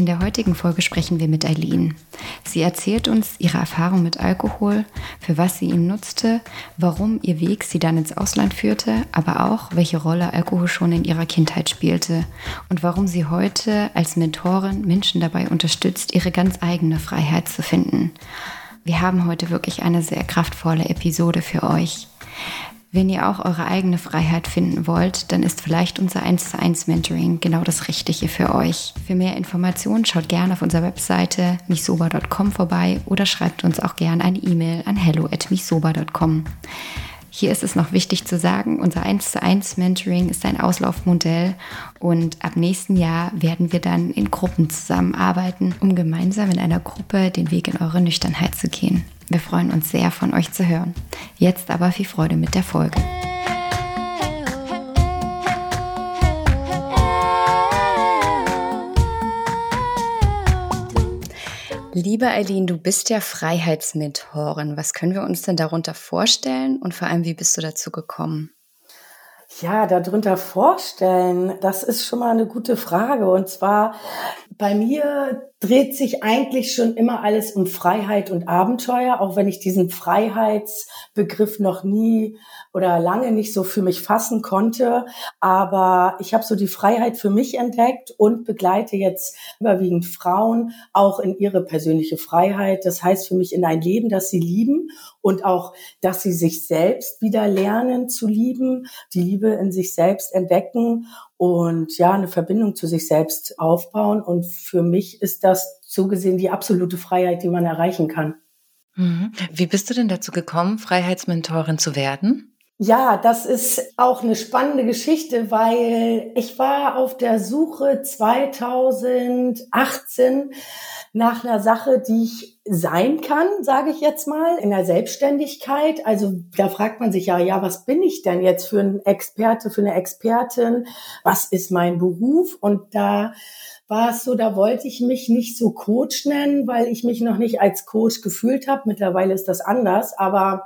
In der heutigen Folge sprechen wir mit Eileen. Sie erzählt uns ihre Erfahrung mit Alkohol, für was sie ihn nutzte, warum ihr Weg sie dann ins Ausland führte, aber auch welche Rolle Alkohol schon in ihrer Kindheit spielte und warum sie heute als Mentorin Menschen dabei unterstützt, ihre ganz eigene Freiheit zu finden. Wir haben heute wirklich eine sehr kraftvolle Episode für euch. Wenn ihr auch eure eigene Freiheit finden wollt, dann ist vielleicht unser 1 zu 1 Mentoring genau das Richtige für euch. Für mehr Informationen schaut gerne auf unserer Webseite misober.com vorbei oder schreibt uns auch gerne eine E-Mail an hello@misober.com. Hier ist es noch wichtig zu sagen, unser 1 zu 1 Mentoring ist ein Auslaufmodell und ab nächsten Jahr werden wir dann in Gruppen zusammenarbeiten, um gemeinsam in einer Gruppe den Weg in eure Nüchternheit zu gehen. Wir freuen uns sehr, von euch zu hören. Jetzt aber viel Freude mit der Folge. Liebe Eileen, du bist ja Freiheitsmentorin. Was können wir uns denn darunter vorstellen und vor allem, wie bist du dazu gekommen? Ja, darunter vorstellen, das ist schon mal eine gute Frage. Und zwar, bei mir dreht sich eigentlich schon immer alles um Freiheit und Abenteuer, auch wenn ich diesen Freiheitsbegriff noch nie oder lange nicht so für mich fassen konnte. Aber ich habe so die Freiheit für mich entdeckt und begleite jetzt überwiegend Frauen auch in ihre persönliche Freiheit. Das heißt für mich in ein Leben, das sie lieben und auch, dass sie sich selbst wieder lernen zu lieben, die Liebe in sich selbst entdecken und ja, eine Verbindung zu sich selbst aufbauen. Und für mich ist das so gesehen die absolute Freiheit, die man erreichen kann. Mhm. wie bist du denn dazu gekommen, Freiheitsmentorin zu werden? Ja, das ist auch eine spannende Geschichte, weil ich war auf der Suche 2018 nach einer Sache, die ich sein kann, sage ich jetzt mal, in der Selbstständigkeit. Also da fragt man sich ja, ja, was bin ich denn jetzt für ein Experte, für eine Expertin? Was ist mein Beruf? Und da war es so, da wollte ich mich nicht so Coach nennen, weil ich mich noch nicht als Coach gefühlt habe. Mittlerweile ist das anders, aber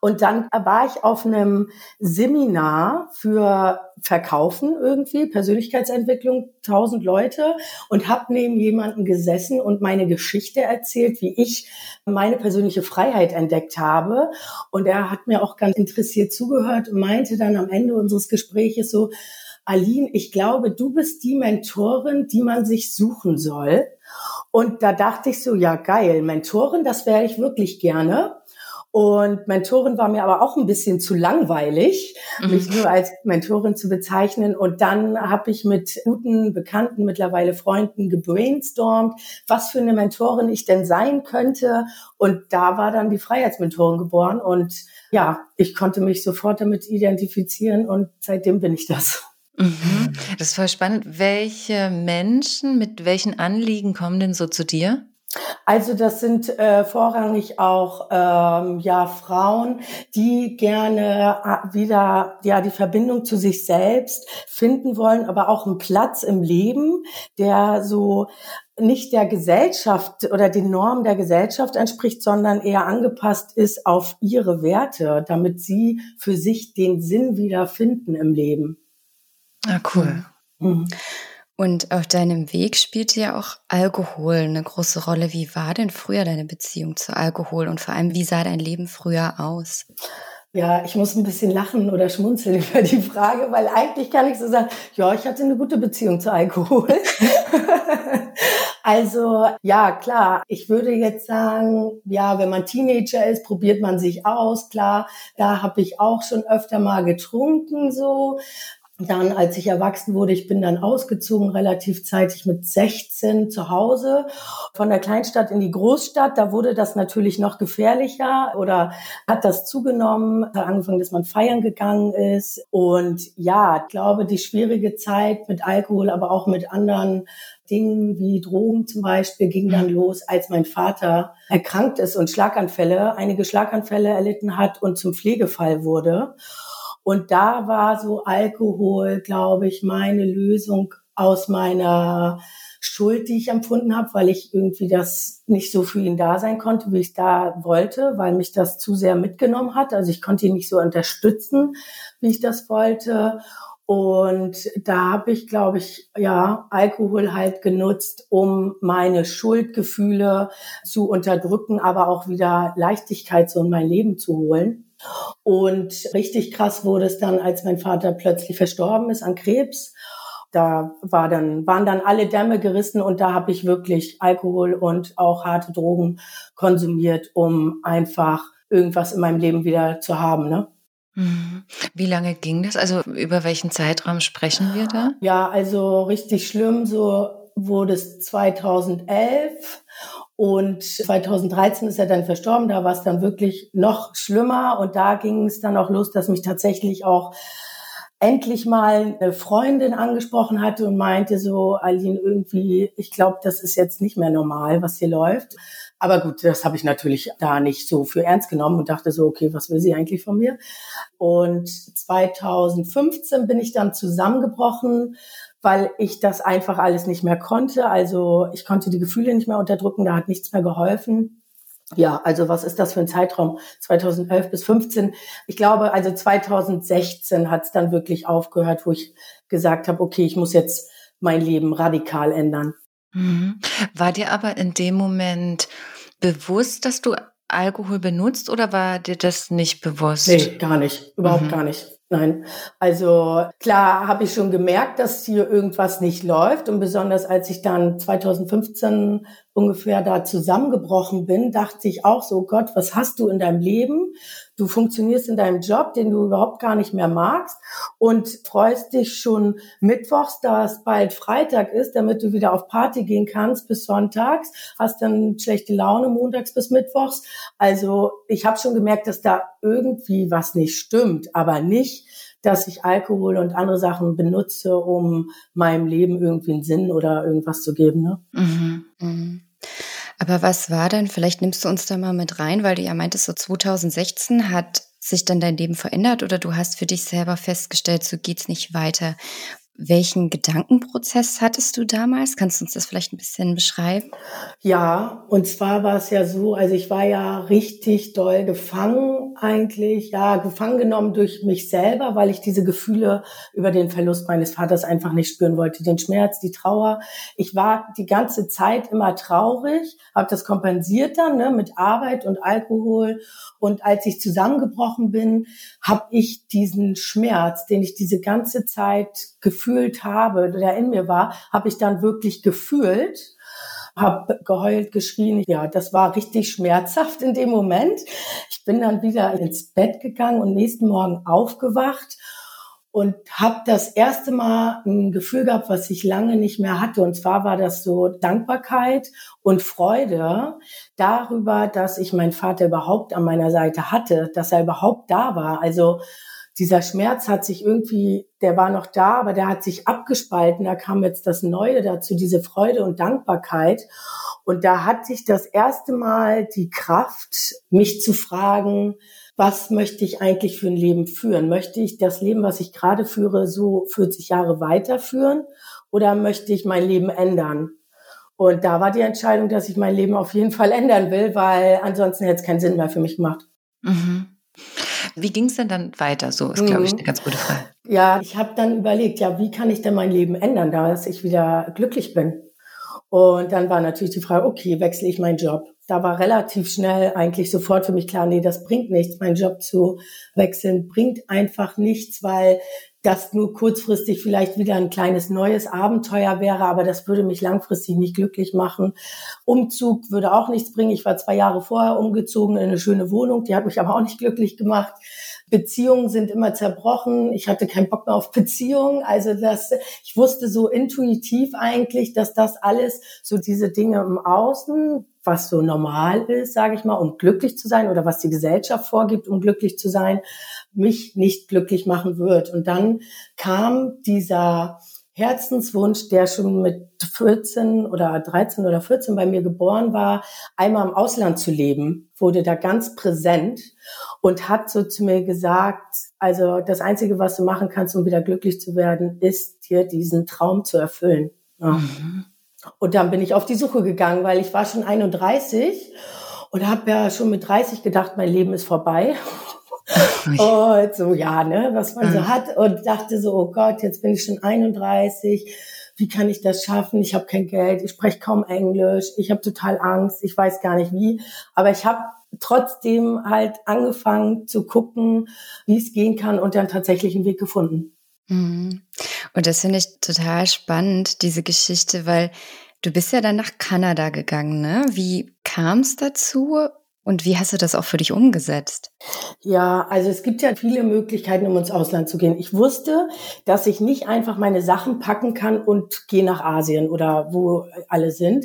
und dann war ich auf einem Seminar für Verkaufen irgendwie, Persönlichkeitsentwicklung, tausend Leute und habe neben jemanden gesessen und meine Geschichte erzählt, wie ich meine persönliche Freiheit entdeckt habe. Und er hat mir auch ganz interessiert zugehört und meinte dann am Ende unseres Gespräches so, Aline, ich glaube, du bist die Mentorin, die man sich suchen soll. Und da dachte ich so, ja geil, Mentorin, das wäre ich wirklich gerne. Und Mentorin war mir aber auch ein bisschen zu langweilig, Mhm. mich nur als Mentorin zu bezeichnen. Und dann habe ich mit guten Bekannten, mittlerweile Freunden gebrainstormt, was für eine Mentorin ich denn sein könnte. Und da war dann die Freiheitsmentorin geboren. Und ja, ich konnte mich sofort damit identifizieren und seitdem bin ich das. Mhm. Das ist voll spannend. Welche Menschen mit welchen Anliegen kommen denn so zu dir? Also das sind äh, vorrangig auch ähm, ja Frauen, die gerne äh, wieder ja die Verbindung zu sich selbst finden wollen, aber auch einen Platz im Leben, der so nicht der Gesellschaft oder den Normen der Gesellschaft entspricht, sondern eher angepasst ist auf ihre Werte, damit sie für sich den Sinn wieder finden im Leben. Ah, cool. Mhm. Und auf deinem Weg spielte ja auch Alkohol eine große Rolle. Wie war denn früher deine Beziehung zu Alkohol und vor allem, wie sah dein Leben früher aus? Ja, ich muss ein bisschen lachen oder schmunzeln über die Frage, weil eigentlich kann ich so sagen, ja, ich hatte eine gute Beziehung zu Alkohol. also ja, klar, ich würde jetzt sagen, ja, wenn man Teenager ist, probiert man sich aus, klar. Da habe ich auch schon öfter mal getrunken so. Dann, als ich erwachsen wurde, ich bin dann ausgezogen, relativ zeitig mit 16 zu Hause, von der Kleinstadt in die Großstadt. Da wurde das natürlich noch gefährlicher oder hat das zugenommen, hat angefangen, dass man feiern gegangen ist. Und ja, ich glaube, die schwierige Zeit mit Alkohol, aber auch mit anderen Dingen wie Drogen zum Beispiel ging dann los, als mein Vater erkrankt ist und Schlaganfälle, einige Schlaganfälle erlitten hat und zum Pflegefall wurde. Und da war so Alkohol, glaube ich, meine Lösung aus meiner Schuld, die ich empfunden habe, weil ich irgendwie das nicht so für ihn da sein konnte, wie ich da wollte, weil mich das zu sehr mitgenommen hat. Also ich konnte ihn nicht so unterstützen, wie ich das wollte. Und da habe ich, glaube ich, ja, Alkohol halt genutzt, um meine Schuldgefühle zu unterdrücken, aber auch wieder Leichtigkeit so in mein Leben zu holen. Und richtig krass wurde es dann, als mein Vater plötzlich verstorben ist an Krebs. Da war dann, waren dann alle Dämme gerissen und da habe ich wirklich Alkohol und auch harte Drogen konsumiert, um einfach irgendwas in meinem Leben wieder zu haben. Ne? Mhm. Wie lange ging das? Also über welchen Zeitraum sprechen wir da? Ja, also richtig schlimm. So wurde es 2011 und 2013 ist er dann verstorben, da war es dann wirklich noch schlimmer und da ging es dann auch los, dass mich tatsächlich auch endlich mal eine Freundin angesprochen hatte und meinte so, Aline, irgendwie, ich glaube, das ist jetzt nicht mehr normal, was hier läuft. Aber gut, das habe ich natürlich da nicht so für ernst genommen und dachte so, okay, was will sie eigentlich von mir? Und 2015 bin ich dann zusammengebrochen, weil ich das einfach alles nicht mehr konnte. Also ich konnte die Gefühle nicht mehr unterdrücken, da hat nichts mehr geholfen. Ja, also was ist das für ein Zeitraum? 2011 bis 15. Ich glaube, also 2016 hat es dann wirklich aufgehört, wo ich gesagt habe, okay, ich muss jetzt mein Leben radikal ändern. Mhm. War dir aber in dem Moment bewusst, dass du Alkohol benutzt oder war dir das nicht bewusst? Nee, gar nicht. Überhaupt mhm. gar nicht. Nein, also klar habe ich schon gemerkt, dass hier irgendwas nicht läuft. Und besonders als ich dann 2015 ungefähr da zusammengebrochen bin, dachte ich auch so, Gott, was hast du in deinem Leben? Du funktionierst in deinem Job, den du überhaupt gar nicht mehr magst und freust dich schon mittwochs, da es bald Freitag ist, damit du wieder auf Party gehen kannst bis sonntags, hast dann schlechte Laune montags bis mittwochs. Also ich habe schon gemerkt, dass da irgendwie was nicht stimmt, aber nicht, dass ich Alkohol und andere Sachen benutze, um meinem Leben irgendwie einen Sinn oder irgendwas zu geben. Ne? Mhm. Mhm. Aber was war denn, vielleicht nimmst du uns da mal mit rein, weil du ja meintest, so 2016 hat sich dann dein Leben verändert oder du hast für dich selber festgestellt, so geht's nicht weiter. Welchen Gedankenprozess hattest du damals? Kannst du uns das vielleicht ein bisschen beschreiben? Ja, und zwar war es ja so, also ich war ja richtig doll gefangen eigentlich, ja, gefangen genommen durch mich selber, weil ich diese Gefühle über den Verlust meines Vaters einfach nicht spüren wollte, den Schmerz, die Trauer. Ich war die ganze Zeit immer traurig, habe das kompensiert dann ne, mit Arbeit und Alkohol und als ich zusammengebrochen bin, habe ich diesen Schmerz, den ich diese ganze Zeit gefühlt habe, der in mir war, habe ich dann wirklich gefühlt habe geheult, geschrien. Ja, das war richtig schmerzhaft in dem Moment. Ich bin dann wieder ins Bett gegangen und nächsten Morgen aufgewacht und habe das erste Mal ein Gefühl gehabt, was ich lange nicht mehr hatte. Und zwar war das so Dankbarkeit und Freude darüber, dass ich meinen Vater überhaupt an meiner Seite hatte, dass er überhaupt da war. Also dieser Schmerz hat sich irgendwie, der war noch da, aber der hat sich abgespalten. Da kam jetzt das Neue dazu, diese Freude und Dankbarkeit. Und da hatte ich das erste Mal die Kraft, mich zu fragen, was möchte ich eigentlich für ein Leben führen? Möchte ich das Leben, was ich gerade führe, so 40 Jahre weiterführen oder möchte ich mein Leben ändern? Und da war die Entscheidung, dass ich mein Leben auf jeden Fall ändern will, weil ansonsten hätte es keinen Sinn mehr für mich gemacht. Mhm. Wie ging es denn dann weiter? So ist, glaube ich, mhm. eine ganz gute Frage. Ja, ich habe dann überlegt, ja, wie kann ich denn mein Leben ändern, dass ich wieder glücklich bin? Und dann war natürlich die Frage, okay, wechsle ich meinen Job? Da war relativ schnell eigentlich sofort für mich klar, nee, das bringt nichts. Meinen Job zu wechseln bringt einfach nichts, weil das nur kurzfristig vielleicht wieder ein kleines neues Abenteuer wäre, aber das würde mich langfristig nicht glücklich machen. Umzug würde auch nichts bringen. Ich war zwei Jahre vorher umgezogen in eine schöne Wohnung, die hat mich aber auch nicht glücklich gemacht. Beziehungen sind immer zerbrochen. Ich hatte keinen Bock mehr auf Beziehungen. Also das, ich wusste so intuitiv eigentlich, dass das alles so diese Dinge im Außen, was so normal ist, sage ich mal, um glücklich zu sein oder was die Gesellschaft vorgibt, um glücklich zu sein, mich nicht glücklich machen wird. Und dann kam dieser Herzenswunsch, der schon mit 14 oder 13 oder 14 bei mir geboren war, einmal im Ausland zu leben, wurde da ganz präsent und hat so zu mir gesagt, also das Einzige, was du machen kannst, um wieder glücklich zu werden, ist dir diesen Traum zu erfüllen. Mhm. Und dann bin ich auf die Suche gegangen, weil ich war schon 31 und habe ja schon mit 30 gedacht, mein Leben ist vorbei. und so, ja, ne, was man so mhm. hat. Und dachte so, oh Gott, jetzt bin ich schon 31. Wie kann ich das schaffen? Ich habe kein Geld, ich spreche kaum Englisch, ich habe total Angst, ich weiß gar nicht wie. Aber ich habe trotzdem halt angefangen zu gucken, wie es gehen kann und dann tatsächlich einen Weg gefunden. Mhm. Und das finde ich total spannend, diese Geschichte, weil du bist ja dann nach Kanada gegangen, ne? Wie kam es dazu und wie hast du das auch für dich umgesetzt? Ja, also es gibt ja viele Möglichkeiten, um ins Ausland zu gehen. Ich wusste, dass ich nicht einfach meine Sachen packen kann und gehe nach Asien oder wo alle sind,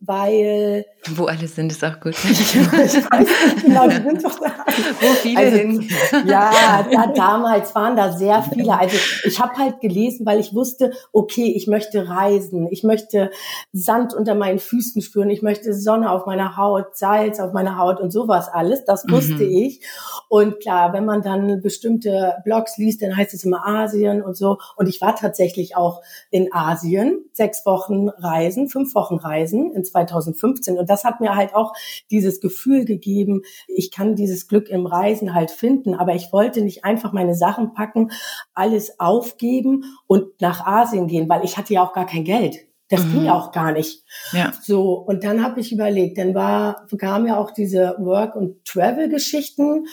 weil wo alle sind, ist auch gut. ich weiß nicht genau, die sind doch da. Wo viele also, hin. Ja, da, damals waren da sehr viele. Also ich habe halt gelesen, weil ich wusste, okay, ich möchte reisen, ich möchte Sand unter meinen Füßen spüren, ich möchte Sonne auf meiner Haut, Salz auf meiner Haut und sowas alles. Das wusste mhm. ich. Und klar, wenn man dann bestimmte Blogs liest, dann heißt es immer Asien und so. Und ich war tatsächlich auch in Asien, sechs Wochen Reisen, fünf Wochen Reisen in 2015. Und das hat mir halt auch dieses Gefühl gegeben, ich kann dieses Glück im Reisen halt finden. Aber ich wollte nicht einfach meine Sachen packen, alles aufgeben und nach Asien gehen, weil ich hatte ja auch gar kein Geld. Das mhm. ging auch gar nicht. Ja. So, und dann habe ich überlegt, dann war, kam ja auch diese Work- und Travel-Geschichten,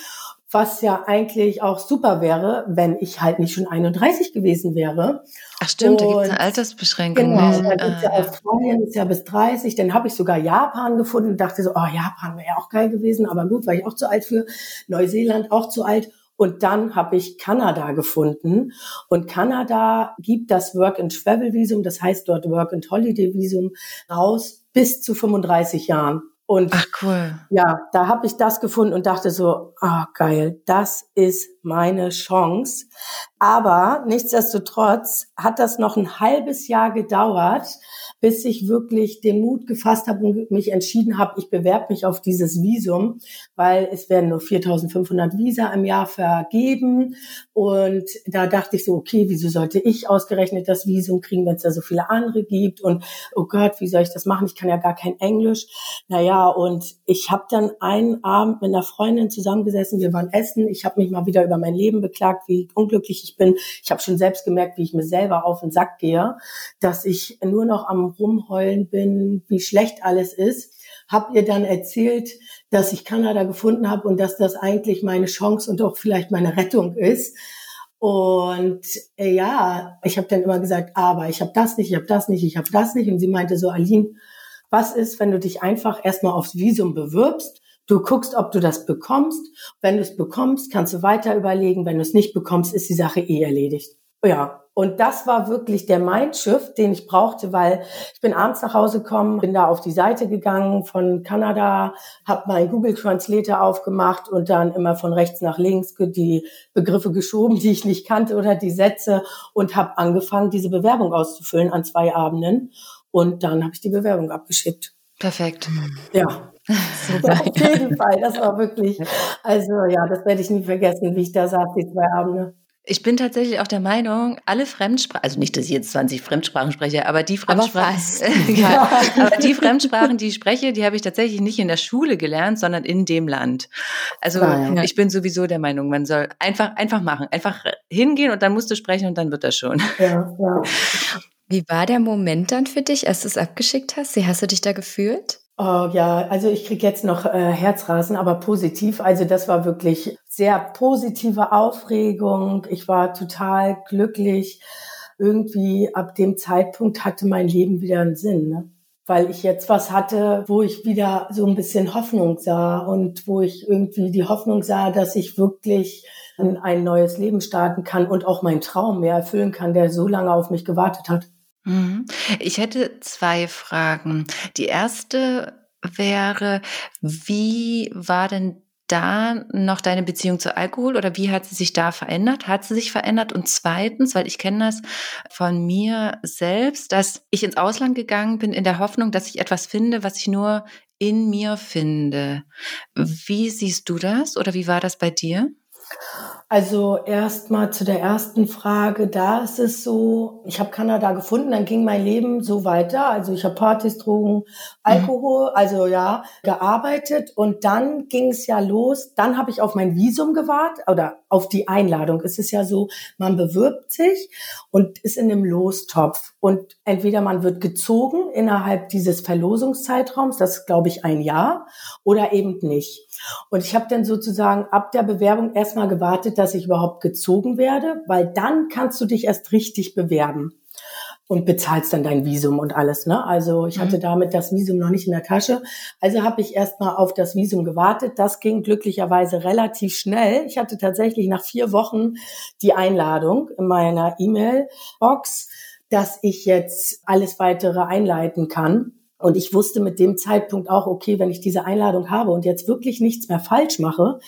was ja eigentlich auch super wäre, wenn ich halt nicht schon 31 gewesen wäre. Ach stimmt, und, da gibt es eine Altersbeschränkung. Genau, ne? da gibt es ja ah, Australien, ist ja bis 30. Dann habe ich sogar Japan gefunden und dachte so, oh, Japan wäre ja auch geil gewesen, aber gut, war ich auch zu alt für. Neuseeland auch zu alt. Und dann habe ich Kanada gefunden. Und Kanada gibt das Work-and-Travel-Visum, das heißt dort Work-and-Holiday-Visum, raus bis zu 35 Jahren. Und Ach cool. Ja, da habe ich das gefunden und dachte so, ah geil, das ist meine Chance. Aber nichtsdestotrotz hat das noch ein halbes Jahr gedauert, bis ich wirklich den Mut gefasst habe und mich entschieden habe, ich bewerbe mich auf dieses Visum, weil es werden nur 4.500 Visa im Jahr vergeben. Und da dachte ich so, okay, wieso sollte ich ausgerechnet das Visum kriegen, wenn es da so viele andere gibt? Und oh Gott, wie soll ich das machen? Ich kann ja gar kein Englisch. Naja, und ich habe dann einen Abend mit einer Freundin zusammengesessen. Wir waren essen. Ich habe mich mal wieder über mein Leben beklagt, wie unglücklich ich bin. Ich habe schon selbst gemerkt, wie ich mir selber auf den Sack gehe, dass ich nur noch am Rumheulen bin, wie schlecht alles ist, hab ihr dann erzählt, dass ich Kanada gefunden habe und dass das eigentlich meine Chance und auch vielleicht meine Rettung ist. Und äh, ja, ich habe dann immer gesagt, aber ich habe das nicht, ich habe das nicht, ich habe das nicht. Und sie meinte so, Aline, was ist, wenn du dich einfach erstmal aufs Visum bewirbst? Du guckst, ob du das bekommst. Wenn du es bekommst, kannst du weiter überlegen. Wenn du es nicht bekommst, ist die Sache eh erledigt. Ja, und das war wirklich der Mindshift, den ich brauchte, weil ich bin abends nach Hause gekommen, bin da auf die Seite gegangen von Kanada, habe meinen Google Translator aufgemacht und dann immer von rechts nach links die Begriffe geschoben, die ich nicht kannte oder die Sätze und habe angefangen, diese Bewerbung auszufüllen an zwei Abenden. Und dann habe ich die Bewerbung abgeschickt. Perfekt. Ja. Super. Auf jeden Fall. Das war wirklich, also ja, das werde ich nie vergessen, wie ich da saß, die zwei Abende. Ich bin tatsächlich auch der Meinung, alle Fremdsprachen, also nicht, dass ich jetzt 20 Fremdsprachen spreche, aber die Fremdsprachen, aber, ja, aber die Fremdsprachen, die ich spreche, die habe ich tatsächlich nicht in der Schule gelernt, sondern in dem Land. Also ja. ich bin sowieso der Meinung, man soll einfach, einfach machen, einfach hingehen und dann musst du sprechen und dann wird das schon. Ja, ja. Wie war der Moment dann für dich, als du es abgeschickt hast? Wie hast du dich da gefühlt? Oh ja, also ich krieg jetzt noch äh, Herzrasen, aber positiv. Also das war wirklich sehr positive Aufregung. Ich war total glücklich. Irgendwie ab dem Zeitpunkt hatte mein Leben wieder einen Sinn, ne? weil ich jetzt was hatte, wo ich wieder so ein bisschen Hoffnung sah und wo ich irgendwie die Hoffnung sah, dass ich wirklich in ein neues Leben starten kann und auch meinen Traum mehr erfüllen kann, der so lange auf mich gewartet hat. Mhm. Ich hätte zwei Fragen. Die erste wäre, wie war denn da noch deine Beziehung zu Alkohol oder wie hat sie sich da verändert? Hat sie sich verändert? Und zweitens, weil ich kenne das von mir selbst, dass ich ins Ausland gegangen bin in der Hoffnung, dass ich etwas finde, was ich nur in mir finde. Wie siehst du das oder wie war das bei dir? Also erstmal zu der ersten Frage, da ist es so, ich habe Kanada gefunden, dann ging mein Leben so weiter. Also ich habe Partys, Drogen, Alkohol, mhm. also ja, gearbeitet und dann ging es ja los. Dann habe ich auf mein Visum gewartet oder auf die Einladung. Es ist ja so, man bewirbt sich und ist in einem Lostopf und entweder man wird gezogen innerhalb dieses Verlosungszeitraums, das ist glaube ich ein Jahr, oder eben nicht. Und ich habe dann sozusagen ab der Bewerbung erstmal gewartet, dass ich überhaupt gezogen werde, weil dann kannst du dich erst richtig bewerben und bezahlst dann dein Visum und alles. Ne? Also ich hatte mhm. damit das Visum noch nicht in der Tasche. Also habe ich erstmal auf das Visum gewartet. Das ging glücklicherweise relativ schnell. Ich hatte tatsächlich nach vier Wochen die Einladung in meiner E-Mail-Box, dass ich jetzt alles weitere einleiten kann. Und ich wusste mit dem Zeitpunkt auch, okay, wenn ich diese Einladung habe und jetzt wirklich nichts mehr falsch mache,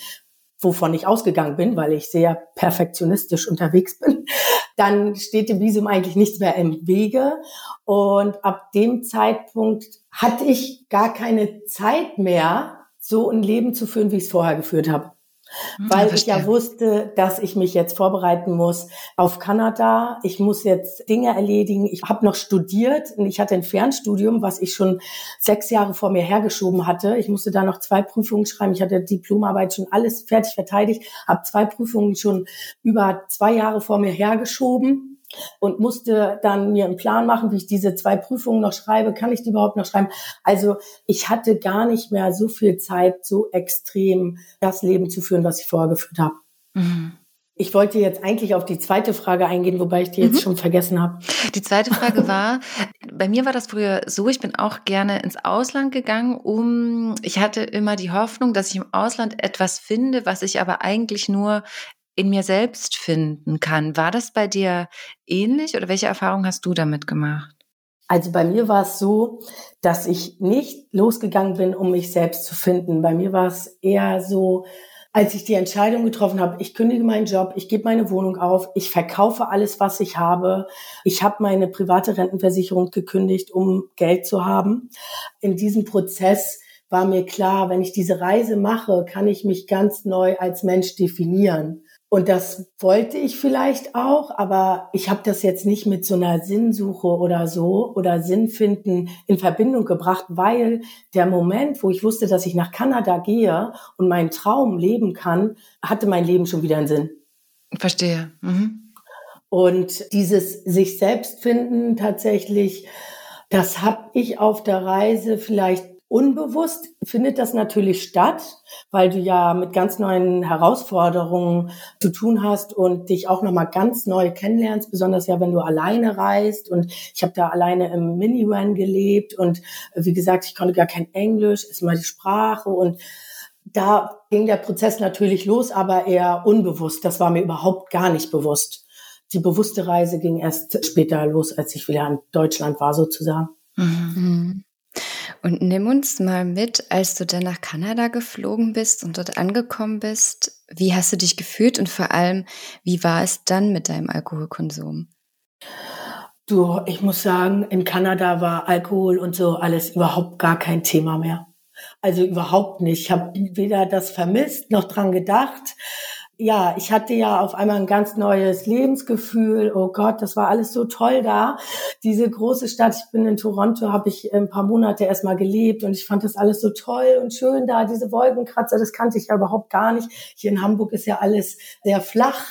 wovon ich ausgegangen bin, weil ich sehr perfektionistisch unterwegs bin, dann steht dem Visum eigentlich nichts mehr im Wege. Und ab dem Zeitpunkt hatte ich gar keine Zeit mehr, so ein Leben zu führen, wie ich es vorher geführt habe. Hm, Weil ich ja wusste, dass ich mich jetzt vorbereiten muss auf Kanada. Ich muss jetzt Dinge erledigen. Ich habe noch studiert und ich hatte ein Fernstudium, was ich schon sechs Jahre vor mir hergeschoben hatte. Ich musste da noch zwei Prüfungen schreiben. Ich hatte Diplomarbeit schon alles fertig verteidigt, habe zwei Prüfungen schon über zwei Jahre vor mir hergeschoben und musste dann mir einen Plan machen, wie ich diese zwei Prüfungen noch schreibe. Kann ich die überhaupt noch schreiben? Also ich hatte gar nicht mehr so viel Zeit, so extrem das Leben zu führen, was ich vorher geführt habe. Mhm. Ich wollte jetzt eigentlich auf die zweite Frage eingehen, wobei ich die jetzt mhm. schon vergessen habe. Die zweite Frage war, bei mir war das früher so, ich bin auch gerne ins Ausland gegangen, um, ich hatte immer die Hoffnung, dass ich im Ausland etwas finde, was ich aber eigentlich nur in mir selbst finden kann. War das bei dir ähnlich oder welche Erfahrungen hast du damit gemacht? Also bei mir war es so, dass ich nicht losgegangen bin, um mich selbst zu finden. Bei mir war es eher so, als ich die Entscheidung getroffen habe, ich kündige meinen Job, ich gebe meine Wohnung auf, ich verkaufe alles, was ich habe. Ich habe meine private Rentenversicherung gekündigt, um Geld zu haben. In diesem Prozess war mir klar, wenn ich diese Reise mache, kann ich mich ganz neu als Mensch definieren. Und das wollte ich vielleicht auch, aber ich habe das jetzt nicht mit so einer Sinnsuche oder so oder Sinnfinden in Verbindung gebracht, weil der Moment, wo ich wusste, dass ich nach Kanada gehe und meinen Traum leben kann, hatte mein Leben schon wieder einen Sinn. Verstehe. Mhm. Und dieses sich selbst finden tatsächlich, das habe ich auf der Reise vielleicht Unbewusst findet das natürlich statt, weil du ja mit ganz neuen Herausforderungen zu tun hast und dich auch nochmal ganz neu kennenlernst, besonders ja, wenn du alleine reist. Und ich habe da alleine im Minivan gelebt und wie gesagt, ich konnte gar kein Englisch, ist mal die Sprache und da ging der Prozess natürlich los, aber eher unbewusst. Das war mir überhaupt gar nicht bewusst. Die bewusste Reise ging erst später los, als ich wieder in Deutschland war, sozusagen. Mhm. Und nimm uns mal mit, als du dann nach Kanada geflogen bist und dort angekommen bist. Wie hast du dich gefühlt und vor allem, wie war es dann mit deinem Alkoholkonsum? Du, ich muss sagen, in Kanada war Alkohol und so alles überhaupt gar kein Thema mehr. Also überhaupt nicht. Ich habe weder das vermisst noch dran gedacht ja, ich hatte ja auf einmal ein ganz neues Lebensgefühl. Oh Gott, das war alles so toll da. Diese große Stadt, ich bin in Toronto, habe ich ein paar Monate erstmal gelebt und ich fand das alles so toll und schön da. Diese Wolkenkratzer, das kannte ich ja überhaupt gar nicht. Hier in Hamburg ist ja alles sehr flach.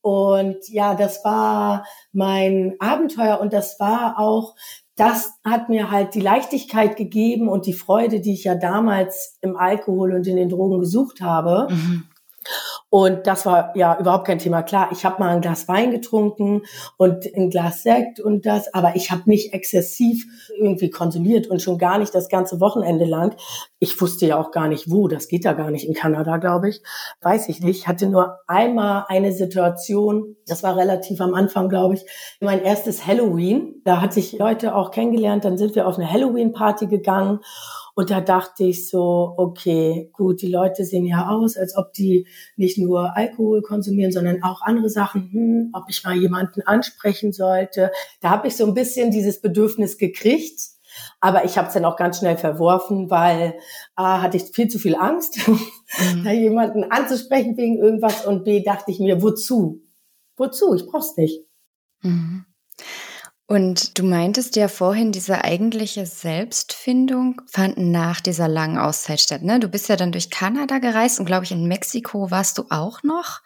Und ja, das war mein Abenteuer und das war auch das hat mir halt die Leichtigkeit gegeben und die Freude, die ich ja damals im Alkohol und in den Drogen gesucht habe. Mhm Und das war ja überhaupt kein Thema. Klar, ich habe mal ein Glas Wein getrunken und ein Glas Sekt und das, aber ich habe nicht exzessiv irgendwie konsumiert und schon gar nicht das ganze Wochenende lang. Ich wusste ja auch gar nicht, wo. Das geht da gar nicht in Kanada, glaube ich. Weiß ich nicht. Ich hatte nur einmal eine Situation, das war relativ am Anfang, glaube ich, mein erstes Halloween. Da hatte ich Leute auch kennengelernt. Dann sind wir auf eine Halloween-Party gegangen und da dachte ich so, okay, gut, die Leute sehen ja aus, als ob die nicht nur Alkohol konsumieren, sondern auch andere Sachen, hm, ob ich mal jemanden ansprechen sollte. Da habe ich so ein bisschen dieses Bedürfnis gekriegt. Aber ich habe es dann auch ganz schnell verworfen, weil A, hatte ich viel zu viel Angst, mhm. da jemanden anzusprechen wegen irgendwas und B, dachte ich mir, wozu? Wozu? Ich brauch's nicht. Mhm. Und du meintest ja vorhin, diese eigentliche Selbstfindung fand nach dieser langen Auszeit statt. Ne? Du bist ja dann durch Kanada gereist und glaube ich in Mexiko warst du auch noch.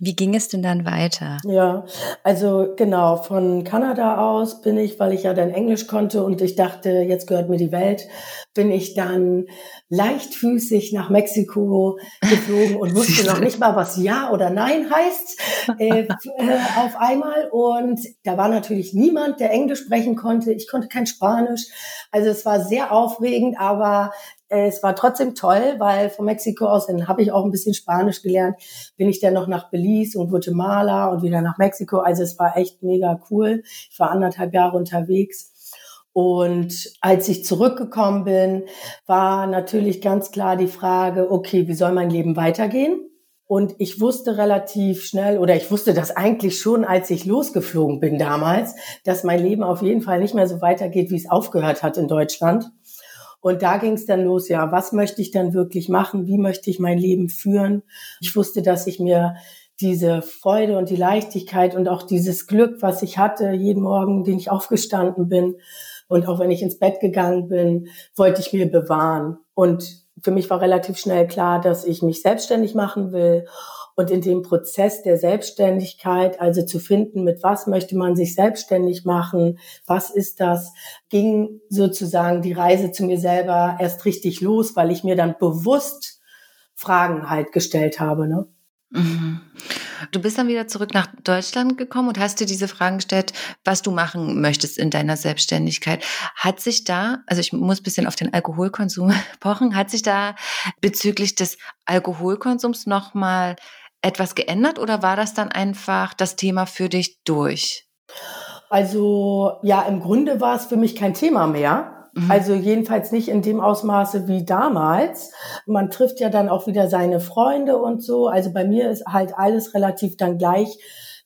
Wie ging es denn dann weiter? Ja, also genau, von Kanada aus bin ich, weil ich ja dann Englisch konnte und ich dachte, jetzt gehört mir die Welt, bin ich dann leichtfüßig nach Mexiko geflogen und wusste noch nicht mal, was Ja oder Nein heißt äh, äh, auf einmal. Und da war natürlich niemand, der Englisch sprechen konnte. Ich konnte kein Spanisch. Also es war sehr aufregend, aber es war trotzdem toll, weil von Mexiko aus, dann habe ich auch ein bisschen Spanisch gelernt, bin ich dann noch nach Belize und Guatemala und wieder nach Mexiko. Also es war echt mega cool. Ich war anderthalb Jahre unterwegs. Und als ich zurückgekommen bin, war natürlich ganz klar die Frage, okay, wie soll mein Leben weitergehen? Und ich wusste relativ schnell, oder ich wusste das eigentlich schon, als ich losgeflogen bin damals, dass mein Leben auf jeden Fall nicht mehr so weitergeht, wie es aufgehört hat in Deutschland. Und da ging es dann los, ja, was möchte ich dann wirklich machen? Wie möchte ich mein Leben führen? Ich wusste, dass ich mir diese Freude und die Leichtigkeit und auch dieses Glück, was ich hatte, jeden Morgen, den ich aufgestanden bin und auch wenn ich ins Bett gegangen bin, wollte ich mir bewahren. Und für mich war relativ schnell klar, dass ich mich selbstständig machen will und in dem Prozess der Selbstständigkeit, also zu finden, mit was möchte man sich selbstständig machen, was ist das, ging sozusagen die Reise zu mir selber erst richtig los, weil ich mir dann bewusst Fragen halt gestellt habe. Ne? Mhm. Du bist dann wieder zurück nach Deutschland gekommen und hast dir diese Fragen gestellt, was du machen möchtest in deiner Selbstständigkeit. Hat sich da, also ich muss bisschen auf den Alkoholkonsum pochen, hat sich da bezüglich des Alkoholkonsums nochmal etwas geändert oder war das dann einfach das Thema für dich durch? Also ja, im Grunde war es für mich kein Thema mehr. Mhm. Also jedenfalls nicht in dem Ausmaße wie damals. Man trifft ja dann auch wieder seine Freunde und so. Also bei mir ist halt alles relativ dann gleich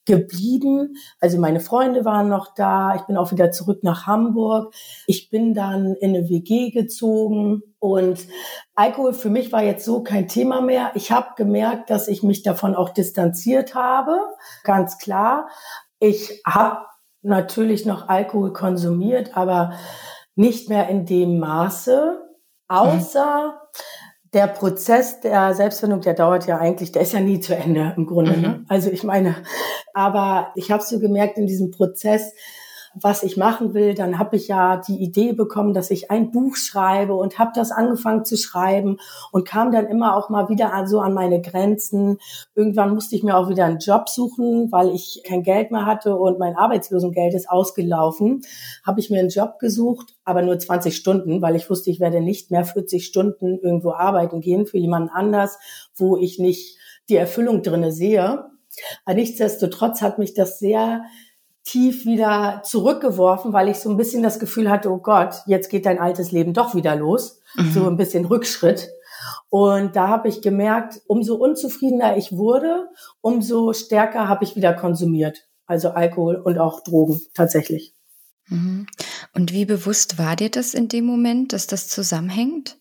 geblieben. Also meine Freunde waren noch da. Ich bin auch wieder zurück nach Hamburg. Ich bin dann in eine WG gezogen und Alkohol für mich war jetzt so kein Thema mehr. Ich habe gemerkt, dass ich mich davon auch distanziert habe, ganz klar. Ich habe natürlich noch Alkohol konsumiert, aber nicht mehr in dem Maße, außer der Prozess der Selbstfindung, der dauert ja eigentlich, der ist ja nie zu Ende im Grunde. Ne? Mhm. Also ich meine, aber ich habe so gemerkt in diesem Prozess, was ich machen will, dann habe ich ja die Idee bekommen, dass ich ein Buch schreibe und habe das angefangen zu schreiben und kam dann immer auch mal wieder so an meine Grenzen. Irgendwann musste ich mir auch wieder einen Job suchen, weil ich kein Geld mehr hatte und mein Arbeitslosengeld ist ausgelaufen. Habe ich mir einen Job gesucht, aber nur 20 Stunden, weil ich wusste, ich werde nicht mehr 40 Stunden irgendwo arbeiten gehen für jemanden anders, wo ich nicht die Erfüllung drinne sehe. Aber nichtsdestotrotz hat mich das sehr tief wieder zurückgeworfen, weil ich so ein bisschen das Gefühl hatte, oh Gott, jetzt geht dein altes Leben doch wieder los. Mhm. So ein bisschen Rückschritt. Und da habe ich gemerkt, umso unzufriedener ich wurde, umso stärker habe ich wieder konsumiert. Also Alkohol und auch Drogen tatsächlich. Mhm. Und wie bewusst war dir das in dem Moment, dass das zusammenhängt?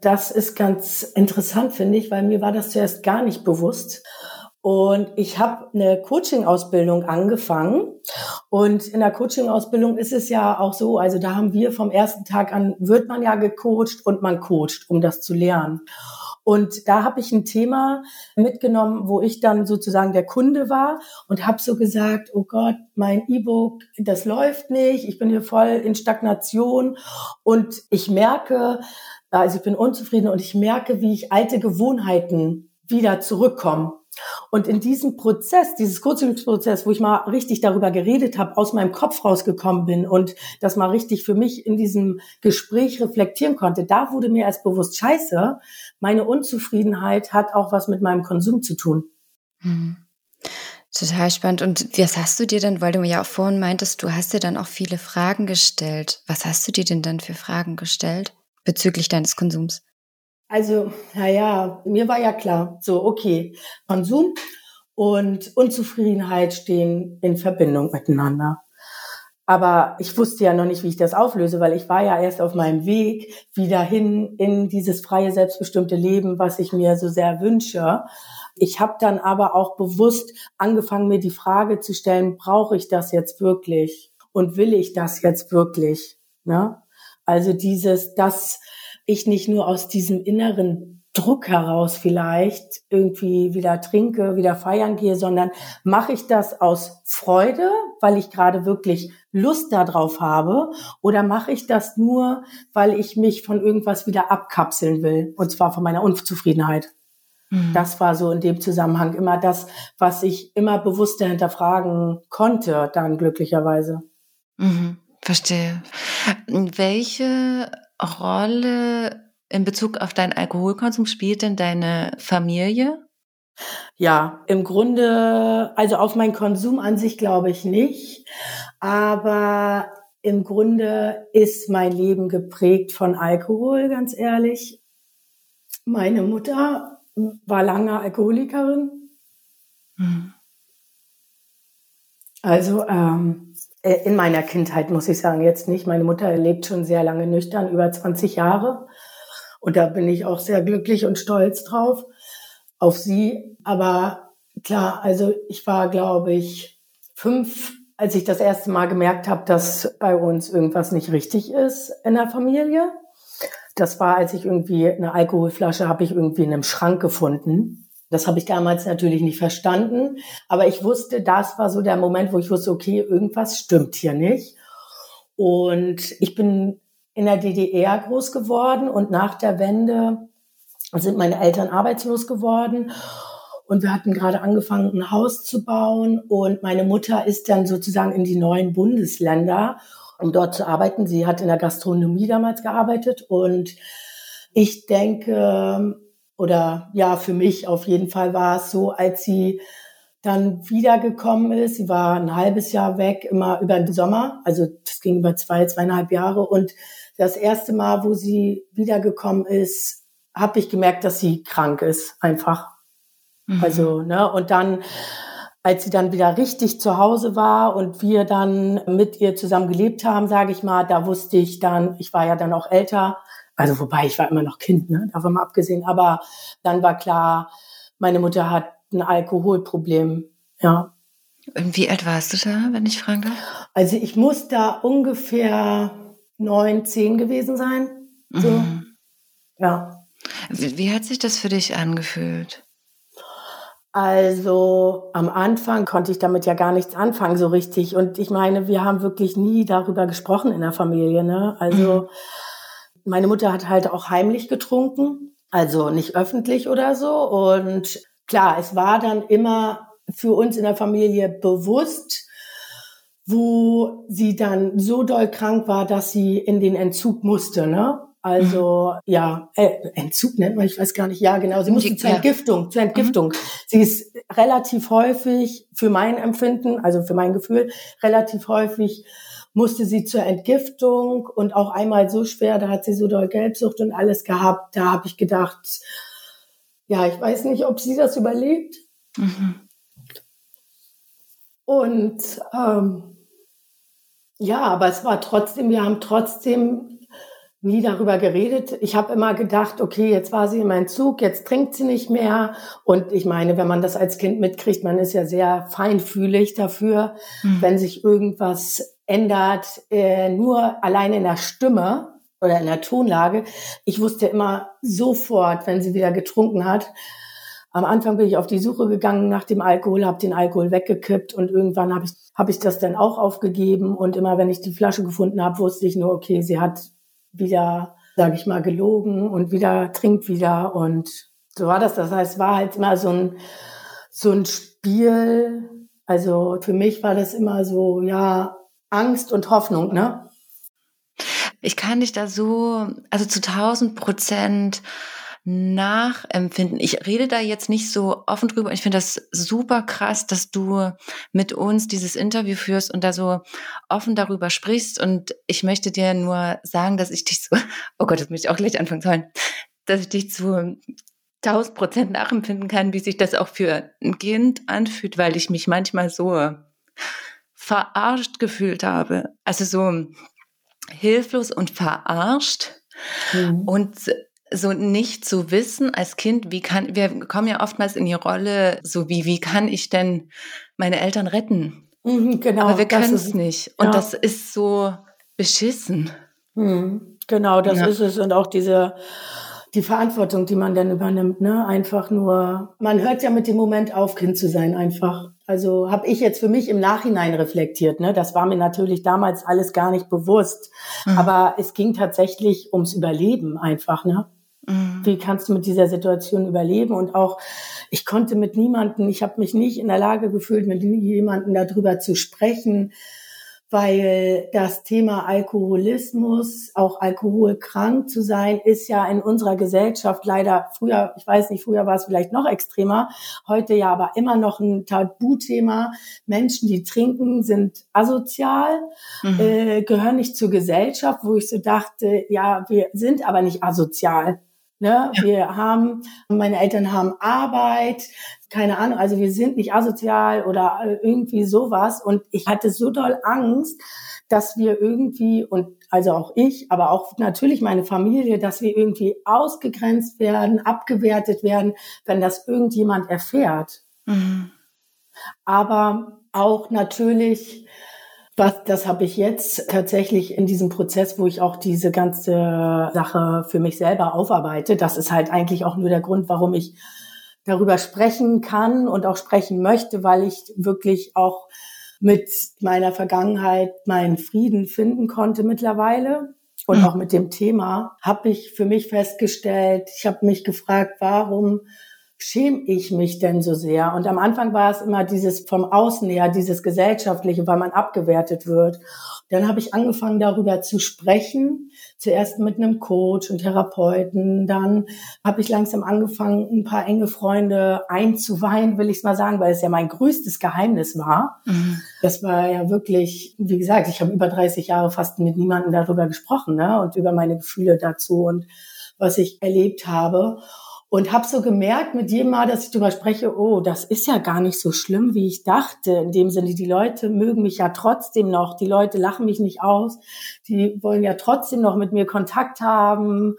Das ist ganz interessant, finde ich, weil mir war das zuerst gar nicht bewusst. Und ich habe eine Coaching-Ausbildung angefangen. Und in der Coaching-Ausbildung ist es ja auch so, also da haben wir vom ersten Tag an, wird man ja gecoacht und man coacht, um das zu lernen. Und da habe ich ein Thema mitgenommen, wo ich dann sozusagen der Kunde war und habe so gesagt, oh Gott, mein E-Book, das läuft nicht, ich bin hier voll in Stagnation und ich merke, also ich bin unzufrieden und ich merke, wie ich alte Gewohnheiten wieder zurückkommen. Und in diesem Prozess, dieses Coaching-Prozess, wo ich mal richtig darüber geredet habe, aus meinem Kopf rausgekommen bin und das mal richtig für mich in diesem Gespräch reflektieren konnte, da wurde mir erst bewusst, scheiße, meine Unzufriedenheit hat auch was mit meinem Konsum zu tun. Mhm. Total spannend. Und was hast du dir denn, weil du ja auch vorhin meintest, du hast dir dann auch viele Fragen gestellt. Was hast du dir denn dann für Fragen gestellt bezüglich deines Konsums? Also, naja, mir war ja klar, so, okay, Konsum und Unzufriedenheit stehen in Verbindung miteinander. Aber ich wusste ja noch nicht, wie ich das auflöse, weil ich war ja erst auf meinem Weg wieder hin in dieses freie, selbstbestimmte Leben, was ich mir so sehr wünsche. Ich habe dann aber auch bewusst angefangen, mir die Frage zu stellen, brauche ich das jetzt wirklich? Und will ich das jetzt wirklich? Ne? Also dieses, dass ich nicht nur aus diesem inneren Druck heraus vielleicht irgendwie wieder trinke, wieder feiern gehe, sondern mache ich das aus Freude, weil ich gerade wirklich Lust darauf habe, oder mache ich das nur, weil ich mich von irgendwas wieder abkapseln will, und zwar von meiner Unzufriedenheit. Mhm. Das war so in dem Zusammenhang immer das, was ich immer bewusster hinterfragen konnte, dann glücklicherweise. Mhm, verstehe. Welche Rolle in Bezug auf deinen Alkoholkonsum spielt denn deine Familie? Ja, im Grunde, also auf meinen Konsum an sich glaube ich nicht, aber im Grunde ist mein Leben geprägt von Alkohol, ganz ehrlich. Meine Mutter war lange Alkoholikerin. Hm. Also ähm, äh, in meiner Kindheit muss ich sagen, jetzt nicht. Meine Mutter lebt schon sehr lange nüchtern, über 20 Jahre. Und da bin ich auch sehr glücklich und stolz drauf, auf sie. Aber klar, also ich war, glaube ich, fünf, als ich das erste Mal gemerkt habe, dass bei uns irgendwas nicht richtig ist in der Familie. Das war, als ich irgendwie eine Alkoholflasche habe ich irgendwie in einem Schrank gefunden. Das habe ich damals natürlich nicht verstanden, aber ich wusste, das war so der Moment, wo ich wusste, okay, irgendwas stimmt hier nicht. Und ich bin in der DDR groß geworden und nach der Wende sind meine Eltern arbeitslos geworden und wir hatten gerade angefangen, ein Haus zu bauen und meine Mutter ist dann sozusagen in die neuen Bundesländer, um dort zu arbeiten. Sie hat in der Gastronomie damals gearbeitet und ich denke, oder ja, für mich auf jeden Fall war es so, als sie dann wiedergekommen ist. Sie war ein halbes Jahr weg, immer über den Sommer. Also das ging über zwei, zweieinhalb Jahre. Und das erste Mal, wo sie wiedergekommen ist, habe ich gemerkt, dass sie krank ist, einfach. Mhm. Also, ne, und dann, als sie dann wieder richtig zu Hause war und wir dann mit ihr zusammen gelebt haben, sage ich mal, da wusste ich dann, ich war ja dann auch älter, also wobei, ich war immer noch Kind, ne? davon mal abgesehen. Aber dann war klar, meine Mutter hat ein Alkoholproblem. Ja. Und wie alt warst du da, wenn ich fragen darf? Also ich muss da ungefähr neun, zehn gewesen sein. So. Mhm. Ja. Wie, wie hat sich das für dich angefühlt? Also am Anfang konnte ich damit ja gar nichts anfangen so richtig. Und ich meine, wir haben wirklich nie darüber gesprochen in der Familie. Ne? Also mhm meine Mutter hat halt auch heimlich getrunken, also nicht öffentlich oder so. Und klar, es war dann immer für uns in der Familie bewusst, wo sie dann so doll krank war, dass sie in den Entzug musste, ne? Also mhm. ja, äh, Entzug nennt man, ich weiß gar nicht. Ja, genau. Sie musste zur Entgiftung, zur Entgiftung. Mhm. Sie ist relativ häufig für mein Empfinden, also für mein Gefühl, relativ häufig musste sie zur Entgiftung und auch einmal so schwer, da hat sie so doll Gelbsucht und alles gehabt. Da habe ich gedacht, ja, ich weiß nicht, ob sie das überlebt. Mhm. Und ähm, ja, aber es war trotzdem, wir haben trotzdem nie darüber geredet. Ich habe immer gedacht, okay, jetzt war sie in meinem Zug, jetzt trinkt sie nicht mehr. Und ich meine, wenn man das als Kind mitkriegt, man ist ja sehr feinfühlig dafür, mhm. wenn sich irgendwas ändert, äh, nur allein in der Stimme oder in der Tonlage. Ich wusste immer sofort, wenn sie wieder getrunken hat. Am Anfang bin ich auf die Suche gegangen nach dem Alkohol, habe den Alkohol weggekippt und irgendwann habe ich, hab ich das dann auch aufgegeben. Und immer wenn ich die Flasche gefunden habe, wusste ich nur, okay, sie hat wieder, sage ich mal, gelogen und wieder trinkt wieder und So war das. Das heißt, war halt immer so ein, so ein Spiel. Also für mich war das immer so, ja, Angst und Hoffnung, ne? Ich kann dich da so, also zu 1000 Prozent nachempfinden. Ich rede da jetzt nicht so offen drüber. Ich finde das super krass, dass du mit uns dieses Interview führst und da so offen darüber sprichst. Und ich möchte dir nur sagen, dass ich dich so, oh Gott, das möchte ich auch gleich anfangen sollen, dass ich dich zu 1000 Prozent nachempfinden kann, wie sich das auch für ein Kind anfühlt, weil ich mich manchmal so verarscht gefühlt habe. Also so hilflos und verarscht. Mhm. Und so nicht zu wissen als Kind, wie kann, wir kommen ja oftmals in die Rolle, so wie, wie kann ich denn meine Eltern retten? Mhm, genau. Aber wir können es nicht. Und ja. das ist so beschissen. Mhm, genau, das ja. ist es. Und auch diese, die Verantwortung, die man dann übernimmt, ne? Einfach nur, man hört ja mit dem Moment auf, Kind zu sein, einfach. Also habe ich jetzt für mich im Nachhinein reflektiert. Ne? Das war mir natürlich damals alles gar nicht bewusst. Mhm. Aber es ging tatsächlich ums Überleben einfach. Ne? Mhm. Wie kannst du mit dieser Situation überleben? Und auch, ich konnte mit niemanden, ich habe mich nicht in der Lage gefühlt, mit jemandem darüber zu sprechen, weil das Thema Alkoholismus, auch alkoholkrank zu sein, ist ja in unserer Gesellschaft leider früher, ich weiß nicht, früher war es vielleicht noch extremer, heute ja aber immer noch ein Tabuthema. Menschen, die trinken, sind asozial, mhm. äh, gehören nicht zur Gesellschaft, wo ich so dachte, ja, wir sind aber nicht asozial. Ne? Ja. Wir haben, meine Eltern haben Arbeit, keine Ahnung, also wir sind nicht asozial oder äh, irgendwie sowas. Und ich hatte so doll Angst, dass wir irgendwie, und also auch ich, aber auch natürlich meine Familie, dass wir irgendwie ausgegrenzt werden, abgewertet werden, wenn das irgendjemand erfährt. Mhm. Aber auch natürlich was, das habe ich jetzt tatsächlich in diesem Prozess, wo ich auch diese ganze Sache für mich selber aufarbeite. Das ist halt eigentlich auch nur der Grund, warum ich darüber sprechen kann und auch sprechen möchte, weil ich wirklich auch mit meiner Vergangenheit meinen Frieden finden konnte mittlerweile. Und mhm. auch mit dem Thema habe ich für mich festgestellt, ich habe mich gefragt, warum schäme ich mich denn so sehr? Und am Anfang war es immer dieses vom Außen her, dieses Gesellschaftliche, weil man abgewertet wird. Dann habe ich angefangen, darüber zu sprechen. Zuerst mit einem Coach und Therapeuten. Dann habe ich langsam angefangen, ein paar enge Freunde einzuweihen, will ich es mal sagen, weil es ja mein größtes Geheimnis war. Mhm. Das war ja wirklich, wie gesagt, ich habe über 30 Jahre fast mit niemandem darüber gesprochen ne? und über meine Gefühle dazu und was ich erlebt habe und habe so gemerkt mit jedem Mal, dass ich darüber spreche, oh, das ist ja gar nicht so schlimm, wie ich dachte. In dem Sinne, die Leute mögen mich ja trotzdem noch, die Leute lachen mich nicht aus, die wollen ja trotzdem noch mit mir Kontakt haben.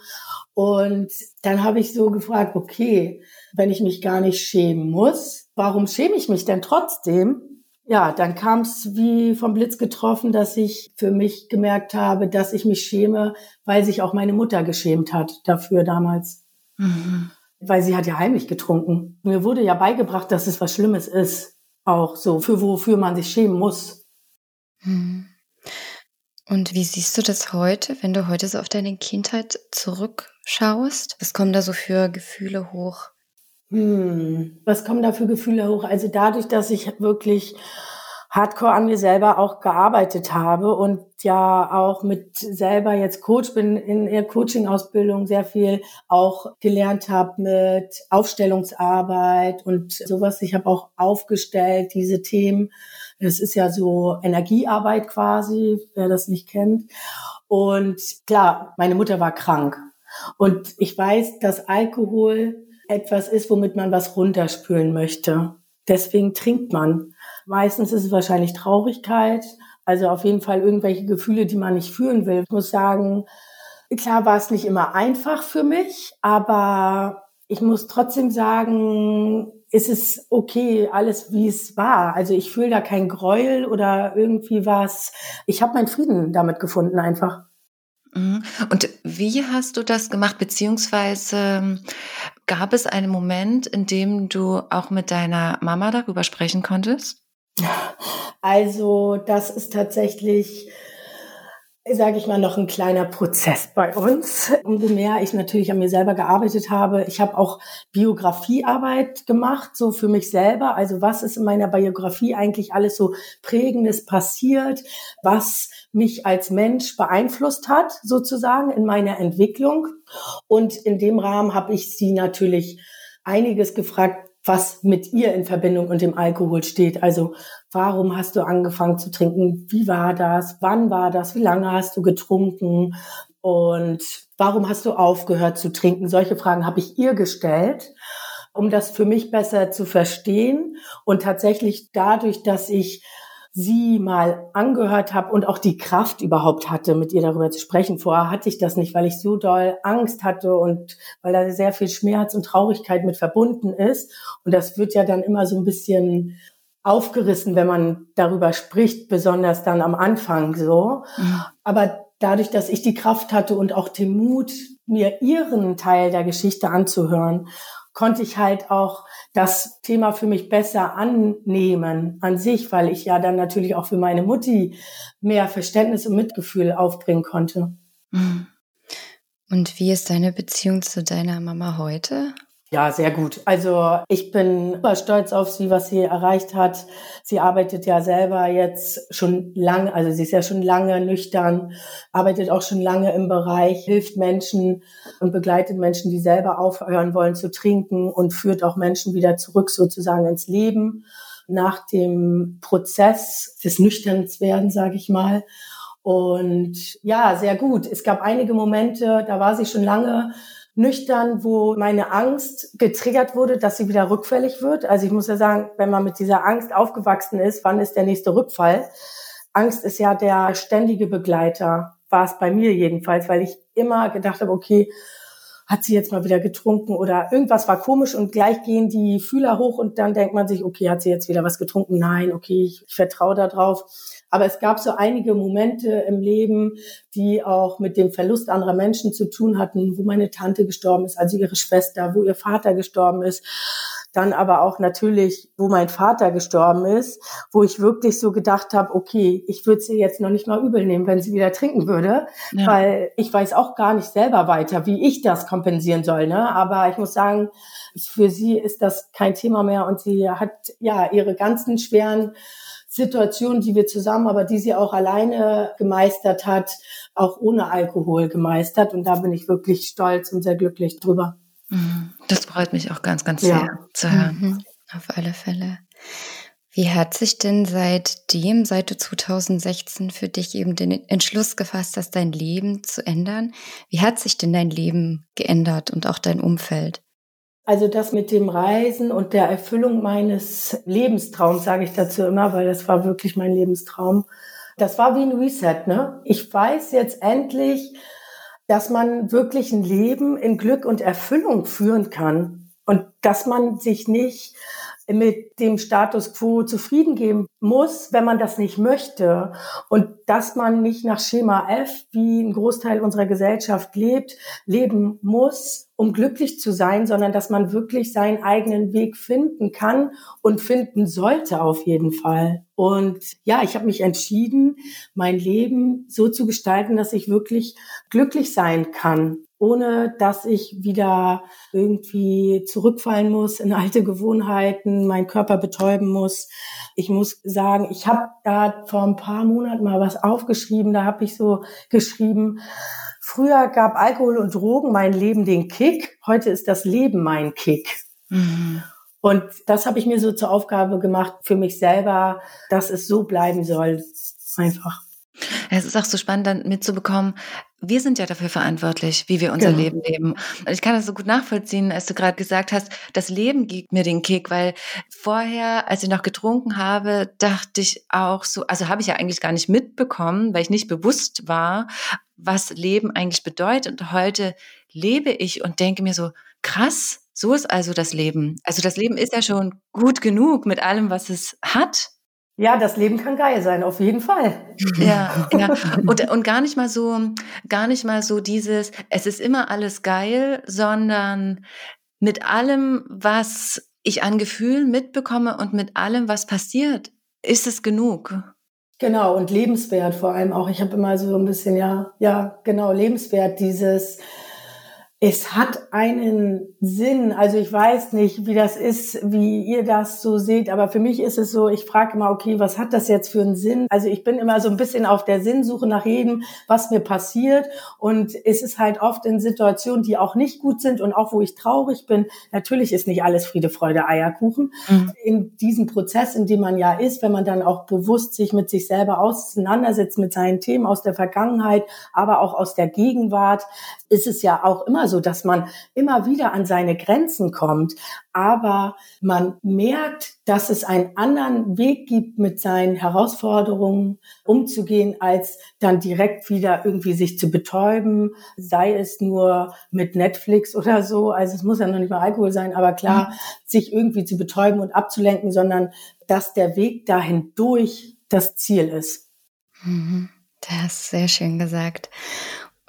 Und dann habe ich so gefragt, okay, wenn ich mich gar nicht schämen muss, warum schäme ich mich denn trotzdem? Ja, dann kam es wie vom Blitz getroffen, dass ich für mich gemerkt habe, dass ich mich schäme, weil sich auch meine Mutter geschämt hat dafür damals. Mhm weil sie hat ja heimlich getrunken. Mir wurde ja beigebracht, dass es was Schlimmes ist, auch so, für wofür man sich schämen muss. Hm. Und wie siehst du das heute, wenn du heute so auf deine Kindheit zurückschaust? Was kommen da so für Gefühle hoch? Hm, was kommen da für Gefühle hoch? Also dadurch, dass ich wirklich hardcore an mir selber auch gearbeitet habe und ja auch mit selber jetzt Coach bin in der Coaching-Ausbildung sehr viel auch gelernt habe mit Aufstellungsarbeit und sowas. Ich habe auch aufgestellt, diese Themen. Es ist ja so Energiearbeit quasi, wer das nicht kennt. Und klar, meine Mutter war krank. Und ich weiß, dass Alkohol etwas ist, womit man was runterspülen möchte. Deswegen trinkt man. Meistens ist es wahrscheinlich Traurigkeit, also auf jeden Fall irgendwelche Gefühle, die man nicht fühlen will. Ich muss sagen, klar war es nicht immer einfach für mich, aber ich muss trotzdem sagen, es ist okay, alles wie es war. Also ich fühle da kein Gräuel oder irgendwie was. Ich habe meinen Frieden damit gefunden einfach. Mhm. Und wie hast du das gemacht? Beziehungsweise gab es einen Moment, in dem du auch mit deiner Mama darüber sprechen konntest? Also das ist tatsächlich sage ich mal, noch ein kleiner Prozess bei uns. Umso mehr ich natürlich an mir selber gearbeitet habe. Ich habe auch Biografiearbeit gemacht, so für mich selber. Also was ist in meiner Biografie eigentlich alles so prägendes passiert, was mich als Mensch beeinflusst hat, sozusagen in meiner Entwicklung. Und in dem Rahmen habe ich sie natürlich einiges gefragt, was mit ihr in Verbindung und dem Alkohol steht. Also warum hast du angefangen zu trinken? Wie war das? Wann war das? Wie lange hast du getrunken? Und warum hast du aufgehört zu trinken? Solche Fragen habe ich ihr gestellt, um das für mich besser zu verstehen. Und tatsächlich dadurch, dass ich sie mal angehört habe und auch die Kraft überhaupt hatte, mit ihr darüber zu sprechen. Vorher hatte ich das nicht, weil ich so doll Angst hatte und weil da sehr viel Schmerz und Traurigkeit mit verbunden ist. Und das wird ja dann immer so ein bisschen aufgerissen, wenn man darüber spricht, besonders dann am Anfang so. Mhm. Aber dadurch, dass ich die Kraft hatte und auch den Mut, mir ihren Teil der Geschichte anzuhören konnte ich halt auch das Thema für mich besser annehmen an sich, weil ich ja dann natürlich auch für meine Mutti mehr Verständnis und Mitgefühl aufbringen konnte. Mhm. Und wie ist deine Beziehung zu deiner Mama heute? Ja, sehr gut. Also ich bin super stolz auf sie, was sie erreicht hat. Sie arbeitet ja selber jetzt schon lange, also sie ist ja schon lange nüchtern, arbeitet auch schon lange im Bereich, hilft Menschen und begleitet Menschen, die selber aufhören wollen zu trinken und führt auch Menschen wieder zurück sozusagen ins Leben nach dem Prozess des Nüchternswerden, sage ich mal. Und ja, sehr gut. Es gab einige Momente, da war sie schon lange nüchtern, wo meine Angst getriggert wurde, dass sie wieder rückfällig wird. Also ich muss ja sagen, wenn man mit dieser Angst aufgewachsen ist, wann ist der nächste Rückfall? Angst ist ja der ständige Begleiter, war es bei mir jedenfalls, weil ich immer gedacht habe, okay, hat sie jetzt mal wieder getrunken oder irgendwas war komisch und gleich gehen die Fühler hoch und dann denkt man sich, okay, hat sie jetzt wieder was getrunken? Nein, okay, ich, ich vertraue da drauf. Aber es gab so einige Momente im Leben, die auch mit dem Verlust anderer Menschen zu tun hatten, wo meine Tante gestorben ist, also ihre Schwester, wo ihr Vater gestorben ist. Dann aber auch natürlich, wo mein Vater gestorben ist, wo ich wirklich so gedacht habe, okay, ich würde sie jetzt noch nicht mal übel nehmen, wenn sie wieder trinken würde, ja. weil ich weiß auch gar nicht selber weiter, wie ich das kompensieren soll. Ne? Aber ich muss sagen, für sie ist das kein Thema mehr und sie hat ja ihre ganzen schweren Situationen, die wir zusammen, aber die sie auch alleine gemeistert hat, auch ohne Alkohol gemeistert. Und da bin ich wirklich stolz und sehr glücklich drüber. Mhm. Das freut mich auch ganz, ganz sehr ja. zu hören. Mhm. Auf alle Fälle. Wie hat sich denn seitdem, seit du 2016 für dich eben den Entschluss gefasst hast, dein Leben zu ändern? Wie hat sich denn dein Leben geändert und auch dein Umfeld? Also das mit dem Reisen und der Erfüllung meines Lebenstraums, sage ich dazu immer, weil das war wirklich mein Lebenstraum. Das war wie ein Reset, ne? Ich weiß jetzt endlich, dass man wirklich ein Leben in Glück und Erfüllung führen kann und dass man sich nicht mit dem Status quo zufrieden geben muss, wenn man das nicht möchte. Und dass man nicht nach Schema F, wie ein Großteil unserer Gesellschaft lebt, leben muss, um glücklich zu sein, sondern dass man wirklich seinen eigenen Weg finden kann und finden sollte auf jeden Fall. Und ja, ich habe mich entschieden, mein Leben so zu gestalten, dass ich wirklich glücklich sein kann ohne dass ich wieder irgendwie zurückfallen muss in alte Gewohnheiten, meinen Körper betäuben muss. Ich muss sagen, ich habe da vor ein paar Monaten mal was aufgeschrieben, da habe ich so geschrieben, früher gab Alkohol und Drogen mein Leben den Kick, heute ist das Leben mein Kick. Mhm. Und das habe ich mir so zur Aufgabe gemacht für mich selber, dass es so bleiben soll. Einfach. Es ist auch so spannend, dann mitzubekommen, wir sind ja dafür verantwortlich, wie wir unser genau. Leben leben. Und ich kann das so gut nachvollziehen, als du gerade gesagt hast, das Leben gibt mir den Kick, weil vorher, als ich noch getrunken habe, dachte ich auch so, also habe ich ja eigentlich gar nicht mitbekommen, weil ich nicht bewusst war, was Leben eigentlich bedeutet. Und heute lebe ich und denke mir so, krass, so ist also das Leben. Also das Leben ist ja schon gut genug mit allem, was es hat. Ja, das Leben kann geil sein, auf jeden Fall. Ja, ja. Und, und gar nicht mal so, gar nicht mal so dieses, es ist immer alles geil, sondern mit allem, was ich an Gefühlen mitbekomme und mit allem, was passiert, ist es genug. Genau, und lebenswert vor allem auch. Ich habe immer so ein bisschen, ja, ja, genau, lebenswert, dieses, es hat einen Sinn. Also ich weiß nicht, wie das ist, wie ihr das so seht, aber für mich ist es so, ich frage immer, okay, was hat das jetzt für einen Sinn? Also ich bin immer so ein bisschen auf der Sinnsuche nach jedem, was mir passiert. Und es ist halt oft in Situationen, die auch nicht gut sind und auch wo ich traurig bin. Natürlich ist nicht alles Friede, Freude, Eierkuchen. Mhm. In diesem Prozess, in dem man ja ist, wenn man dann auch bewusst sich mit sich selber auseinandersetzt, mit seinen Themen aus der Vergangenheit, aber auch aus der Gegenwart, ist es ja auch immer so, dass man immer wieder an seine Grenzen kommt. Aber man merkt, dass es einen anderen Weg gibt, mit seinen Herausforderungen umzugehen, als dann direkt wieder irgendwie sich zu betäuben, sei es nur mit Netflix oder so. Also es muss ja noch nicht mal Alkohol sein, aber klar, mhm. sich irgendwie zu betäuben und abzulenken, sondern dass der Weg dahin durch das Ziel ist. Mhm. Das ist sehr schön gesagt.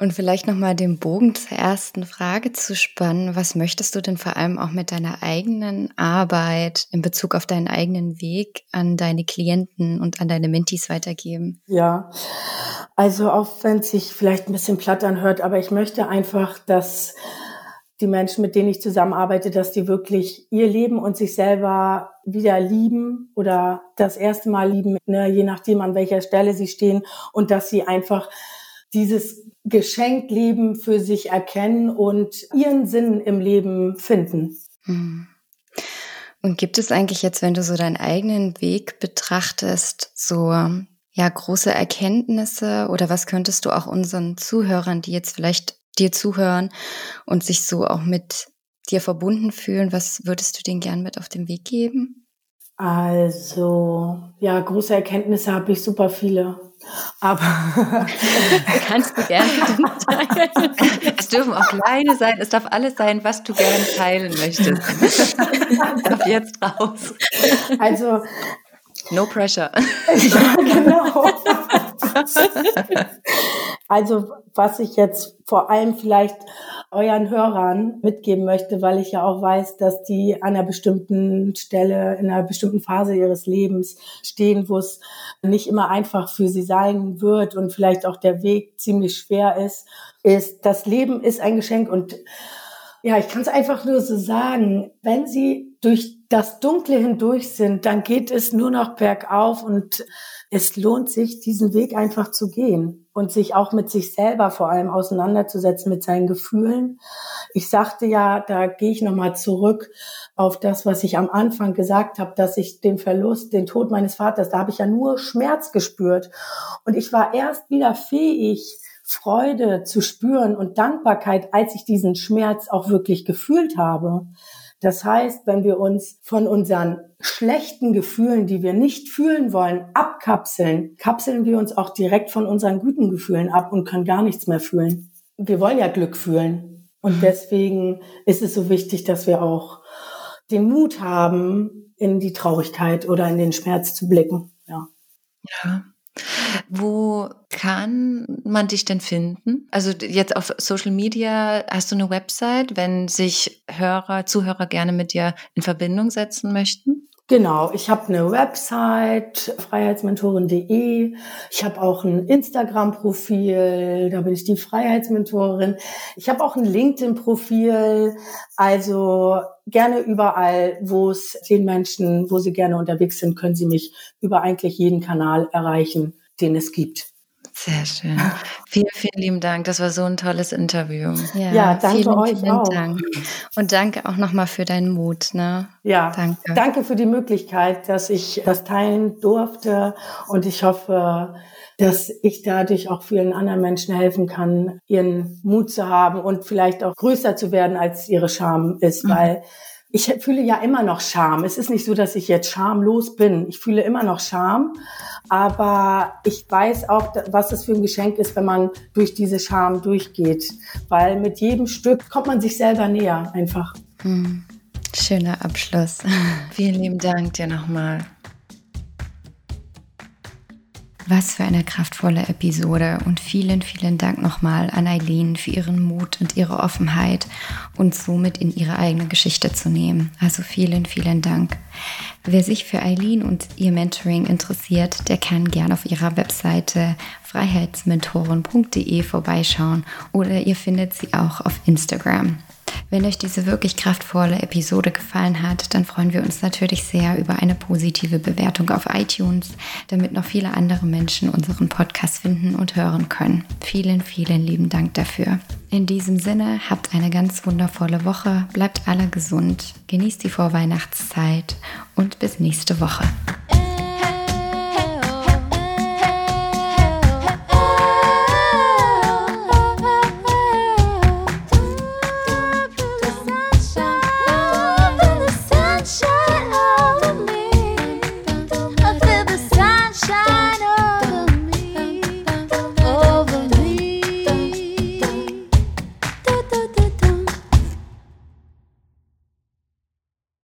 Und vielleicht nochmal den Bogen zur ersten Frage zu spannen. Was möchtest du denn vor allem auch mit deiner eigenen Arbeit in Bezug auf deinen eigenen Weg an deine Klienten und an deine Mentis weitergeben? Ja, also auch wenn es sich vielleicht ein bisschen platt anhört, aber ich möchte einfach, dass die Menschen, mit denen ich zusammenarbeite, dass die wirklich ihr Leben und sich selber wieder lieben oder das erste Mal lieben, ne, je nachdem an welcher Stelle sie stehen und dass sie einfach dieses Geschenkleben für sich erkennen und ihren Sinn im Leben finden. Hm. Und gibt es eigentlich jetzt, wenn du so deinen eigenen Weg betrachtest, so ja große Erkenntnisse oder was könntest du auch unseren Zuhörern, die jetzt vielleicht dir zuhören und sich so auch mit dir verbunden fühlen, was würdest du denen gern mit auf den Weg geben? Also, ja, große Erkenntnisse habe ich super viele. Aber kannst du gerne teilen. Es dürfen auch kleine sein, es darf alles sein, was du gerne teilen möchtest. Ab jetzt raus. Also No pressure. Ja, genau. Also was ich jetzt vor allem vielleicht euren Hörern mitgeben möchte, weil ich ja auch weiß, dass die an einer bestimmten Stelle, in einer bestimmten Phase ihres Lebens stehen, wo es nicht immer einfach für sie sein wird und vielleicht auch der Weg ziemlich schwer ist, ist, das Leben ist ein Geschenk. Und ja, ich kann es einfach nur so sagen, wenn sie durch das Dunkle hindurch sind, dann geht es nur noch bergauf und es lohnt sich, diesen Weg einfach zu gehen und sich auch mit sich selber vor allem auseinanderzusetzen, mit seinen Gefühlen. Ich sagte ja, da gehe ich nochmal zurück auf das, was ich am Anfang gesagt habe, dass ich den Verlust, den Tod meines Vaters, da habe ich ja nur Schmerz gespürt. Und ich war erst wieder fähig, Freude zu spüren und Dankbarkeit, als ich diesen Schmerz auch wirklich gefühlt habe. Das heißt, wenn wir uns von unseren schlechten Gefühlen, die wir nicht fühlen wollen, abkapseln, kapseln wir uns auch direkt von unseren guten Gefühlen ab und können gar nichts mehr fühlen. Wir wollen ja Glück fühlen. Und mhm. deswegen ist es so wichtig, dass wir auch den Mut haben, in die Traurigkeit oder in den Schmerz zu blicken. Ja. Ja. Wo kann man dich denn finden? Also jetzt auf Social Media hast du eine Website, wenn sich Hörer, Zuhörer gerne mit dir in Verbindung setzen möchten? Genau, ich habe eine Website, freiheitsmentorin.de. Ich habe auch ein Instagram-Profil, da bin ich die Freiheitsmentorin. Ich habe auch ein LinkedIn-Profil. Also gerne überall, wo es den Menschen, wo sie gerne unterwegs sind, können sie mich über eigentlich jeden Kanal erreichen, den es gibt. Sehr schön. Vielen, vielen lieben Dank. Das war so ein tolles Interview. Ja, ja danke vielen, euch vielen auch. Dank. Und danke auch nochmal für deinen Mut. Ne? Ja, danke. Danke für die Möglichkeit, dass ich das teilen durfte. Und ich hoffe, dass ich dadurch auch vielen anderen Menschen helfen kann, ihren Mut zu haben und vielleicht auch größer zu werden, als ihre Scham ist, mhm. weil ich fühle ja immer noch Scham. Es ist nicht so, dass ich jetzt schamlos bin. Ich fühle immer noch Scham, aber ich weiß auch, was es für ein Geschenk ist, wenn man durch diese Scham durchgeht, weil mit jedem Stück kommt man sich selber näher einfach. Hm. Schöner Abschluss. Vielen lieben Dank dir nochmal. Was für eine kraftvolle Episode und vielen, vielen Dank nochmal an Eileen für ihren Mut und ihre Offenheit und somit in ihre eigene Geschichte zu nehmen. Also vielen, vielen Dank. Wer sich für Eileen und ihr Mentoring interessiert, der kann gerne auf ihrer Webseite freiheitsmentoren.de vorbeischauen oder ihr findet sie auch auf Instagram. Wenn euch diese wirklich kraftvolle Episode gefallen hat, dann freuen wir uns natürlich sehr über eine positive Bewertung auf iTunes, damit noch viele andere Menschen unseren Podcast finden und hören können. Vielen, vielen lieben Dank dafür. In diesem Sinne, habt eine ganz wundervolle Woche, bleibt alle gesund, genießt die Vorweihnachtszeit und bis nächste Woche.